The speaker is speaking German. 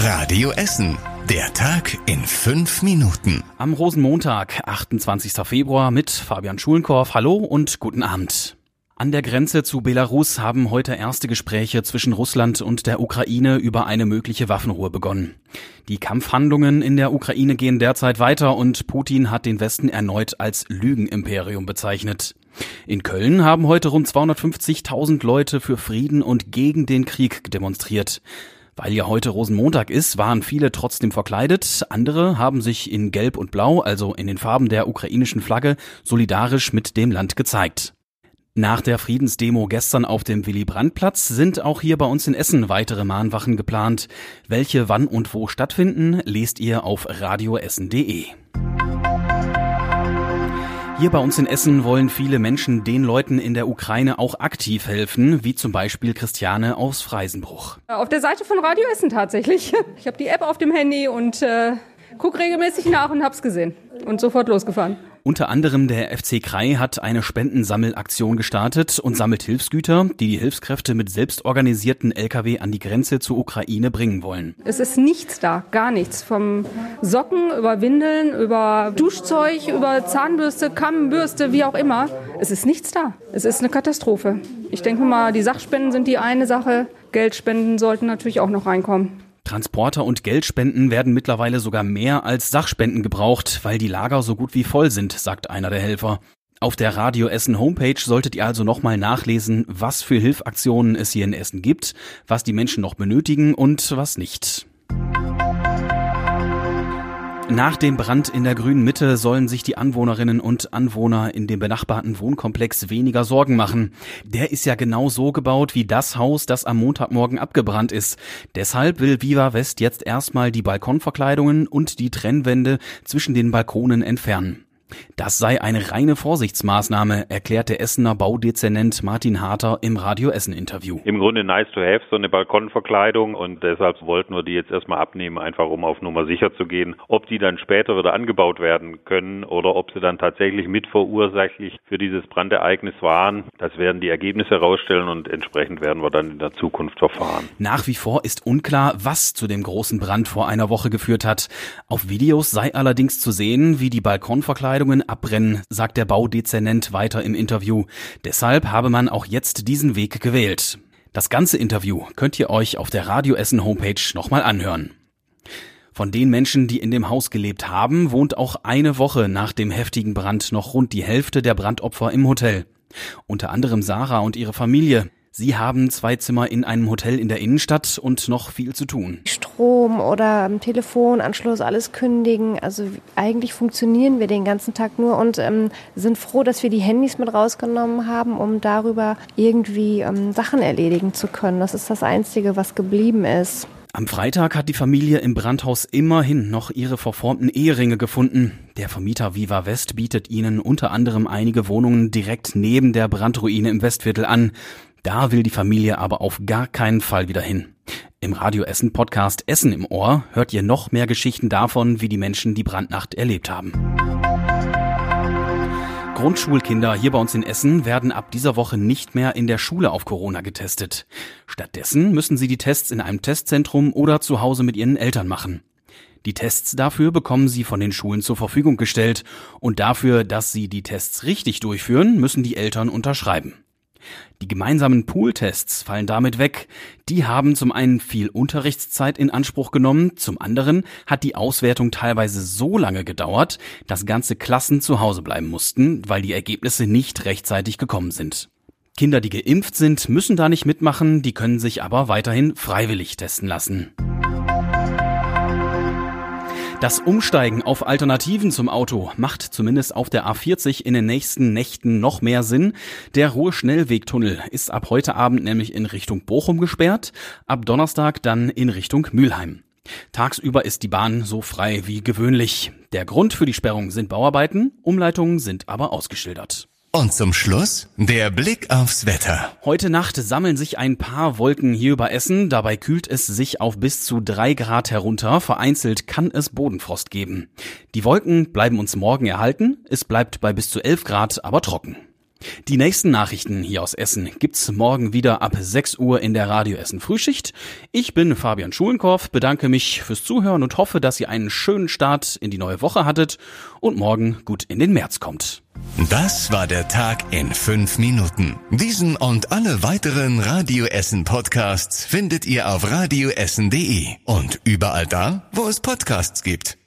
Radio Essen. Der Tag in fünf Minuten. Am Rosenmontag, 28. Februar mit Fabian Schulenkorf. Hallo und guten Abend. An der Grenze zu Belarus haben heute erste Gespräche zwischen Russland und der Ukraine über eine mögliche Waffenruhe begonnen. Die Kampfhandlungen in der Ukraine gehen derzeit weiter und Putin hat den Westen erneut als Lügenimperium bezeichnet. In Köln haben heute rund 250.000 Leute für Frieden und gegen den Krieg demonstriert. Weil ja heute Rosenmontag ist, waren viele trotzdem verkleidet. Andere haben sich in Gelb und Blau, also in den Farben der ukrainischen Flagge, solidarisch mit dem Land gezeigt. Nach der Friedensdemo gestern auf dem Willy-Brandt-Platz sind auch hier bei uns in Essen weitere Mahnwachen geplant. Welche wann und wo stattfinden, lest ihr auf radioessen.de. Hier bei uns in Essen wollen viele Menschen den Leuten in der Ukraine auch aktiv helfen, wie zum Beispiel Christiane aus Freisenbruch. Auf der Seite von Radio Essen tatsächlich. Ich habe die App auf dem Handy und äh, gucke regelmäßig nach und hab's gesehen und sofort losgefahren. Unter anderem der FC Krei hat eine Spendensammelaktion gestartet und sammelt Hilfsgüter, die die Hilfskräfte mit selbstorganisierten Lkw an die Grenze zur Ukraine bringen wollen. Es ist nichts da, gar nichts. Vom Socken über Windeln, über Duschzeug, über Zahnbürste, Kammbürste, wie auch immer. Es ist nichts da. Es ist eine Katastrophe. Ich denke mal, die Sachspenden sind die eine Sache. Geldspenden sollten natürlich auch noch reinkommen. Transporter und Geldspenden werden mittlerweile sogar mehr als Sachspenden gebraucht, weil die Lager so gut wie voll sind, sagt einer der Helfer. Auf der Radio Essen Homepage solltet ihr also nochmal nachlesen, was für Hilfaktionen es hier in Essen gibt, was die Menschen noch benötigen und was nicht. Nach dem Brand in der grünen Mitte sollen sich die Anwohnerinnen und Anwohner in dem benachbarten Wohnkomplex weniger Sorgen machen. Der ist ja genau so gebaut wie das Haus, das am Montagmorgen abgebrannt ist. Deshalb will Viva West jetzt erstmal die Balkonverkleidungen und die Trennwände zwischen den Balkonen entfernen. Das sei eine reine Vorsichtsmaßnahme, erklärte Essener Baudezernent Martin Harter im Radio Essen Interview. Im Grunde nice to have, so eine Balkonverkleidung und deshalb wollten wir die jetzt erstmal abnehmen, einfach um auf Nummer sicher zu gehen. Ob die dann später wieder angebaut werden können oder ob sie dann tatsächlich mitverursächlich für dieses Brandereignis waren, das werden die Ergebnisse herausstellen und entsprechend werden wir dann in der Zukunft verfahren. Nach wie vor ist unklar, was zu dem großen Brand vor einer Woche geführt hat. Auf Videos sei allerdings zu sehen, wie die Balkonverkleidung Verkleidungen abbrennen, sagt der Baudezernent weiter im Interview. Deshalb habe man auch jetzt diesen Weg gewählt. Das ganze Interview könnt ihr euch auf der Radio Essen Homepage nochmal anhören. Von den Menschen, die in dem Haus gelebt haben, wohnt auch eine Woche nach dem heftigen Brand noch rund die Hälfte der Brandopfer im Hotel. Unter anderem Sarah und ihre Familie. Sie haben zwei Zimmer in einem Hotel in der Innenstadt und noch viel zu tun. Strom oder Telefonanschluss, alles kündigen. Also eigentlich funktionieren wir den ganzen Tag nur und ähm, sind froh, dass wir die Handys mit rausgenommen haben, um darüber irgendwie ähm, Sachen erledigen zu können. Das ist das Einzige, was geblieben ist. Am Freitag hat die Familie im Brandhaus immerhin noch ihre verformten Eheringe gefunden. Der Vermieter Viva West bietet ihnen unter anderem einige Wohnungen direkt neben der Brandruine im Westviertel an. Da will die Familie aber auf gar keinen Fall wieder hin. Im Radio Essen Podcast Essen im Ohr hört ihr noch mehr Geschichten davon, wie die Menschen die Brandnacht erlebt haben. Grundschulkinder hier bei uns in Essen werden ab dieser Woche nicht mehr in der Schule auf Corona getestet. Stattdessen müssen sie die Tests in einem Testzentrum oder zu Hause mit ihren Eltern machen. Die Tests dafür bekommen sie von den Schulen zur Verfügung gestellt und dafür, dass sie die Tests richtig durchführen, müssen die Eltern unterschreiben. Die gemeinsamen Pooltests fallen damit weg. Die haben zum einen viel Unterrichtszeit in Anspruch genommen, zum anderen hat die Auswertung teilweise so lange gedauert, dass ganze Klassen zu Hause bleiben mussten, weil die Ergebnisse nicht rechtzeitig gekommen sind. Kinder, die geimpft sind, müssen da nicht mitmachen, die können sich aber weiterhin freiwillig testen lassen. Das Umsteigen auf Alternativen zum Auto macht zumindest auf der A40 in den nächsten Nächten noch mehr Sinn. Der Ruhrschnellwegtunnel ist ab heute Abend nämlich in Richtung Bochum gesperrt, ab Donnerstag dann in Richtung Mülheim. Tagsüber ist die Bahn so frei wie gewöhnlich. Der Grund für die Sperrung sind Bauarbeiten, Umleitungen sind aber ausgeschildert. Und zum Schluss der Blick aufs Wetter. Heute Nacht sammeln sich ein paar Wolken hier über Essen. Dabei kühlt es sich auf bis zu drei Grad herunter. Vereinzelt kann es Bodenfrost geben. Die Wolken bleiben uns morgen erhalten. Es bleibt bei bis zu elf Grad aber trocken. Die nächsten Nachrichten hier aus Essen gibt's morgen wieder ab 6 Uhr in der Radio Essen Frühschicht. Ich bin Fabian Schulenkorf, bedanke mich fürs Zuhören und hoffe, dass ihr einen schönen Start in die neue Woche hattet und morgen gut in den März kommt. Das war der Tag in fünf Minuten. Diesen und alle weiteren Radio Essen Podcasts findet ihr auf radioessen.de und überall da, wo es Podcasts gibt.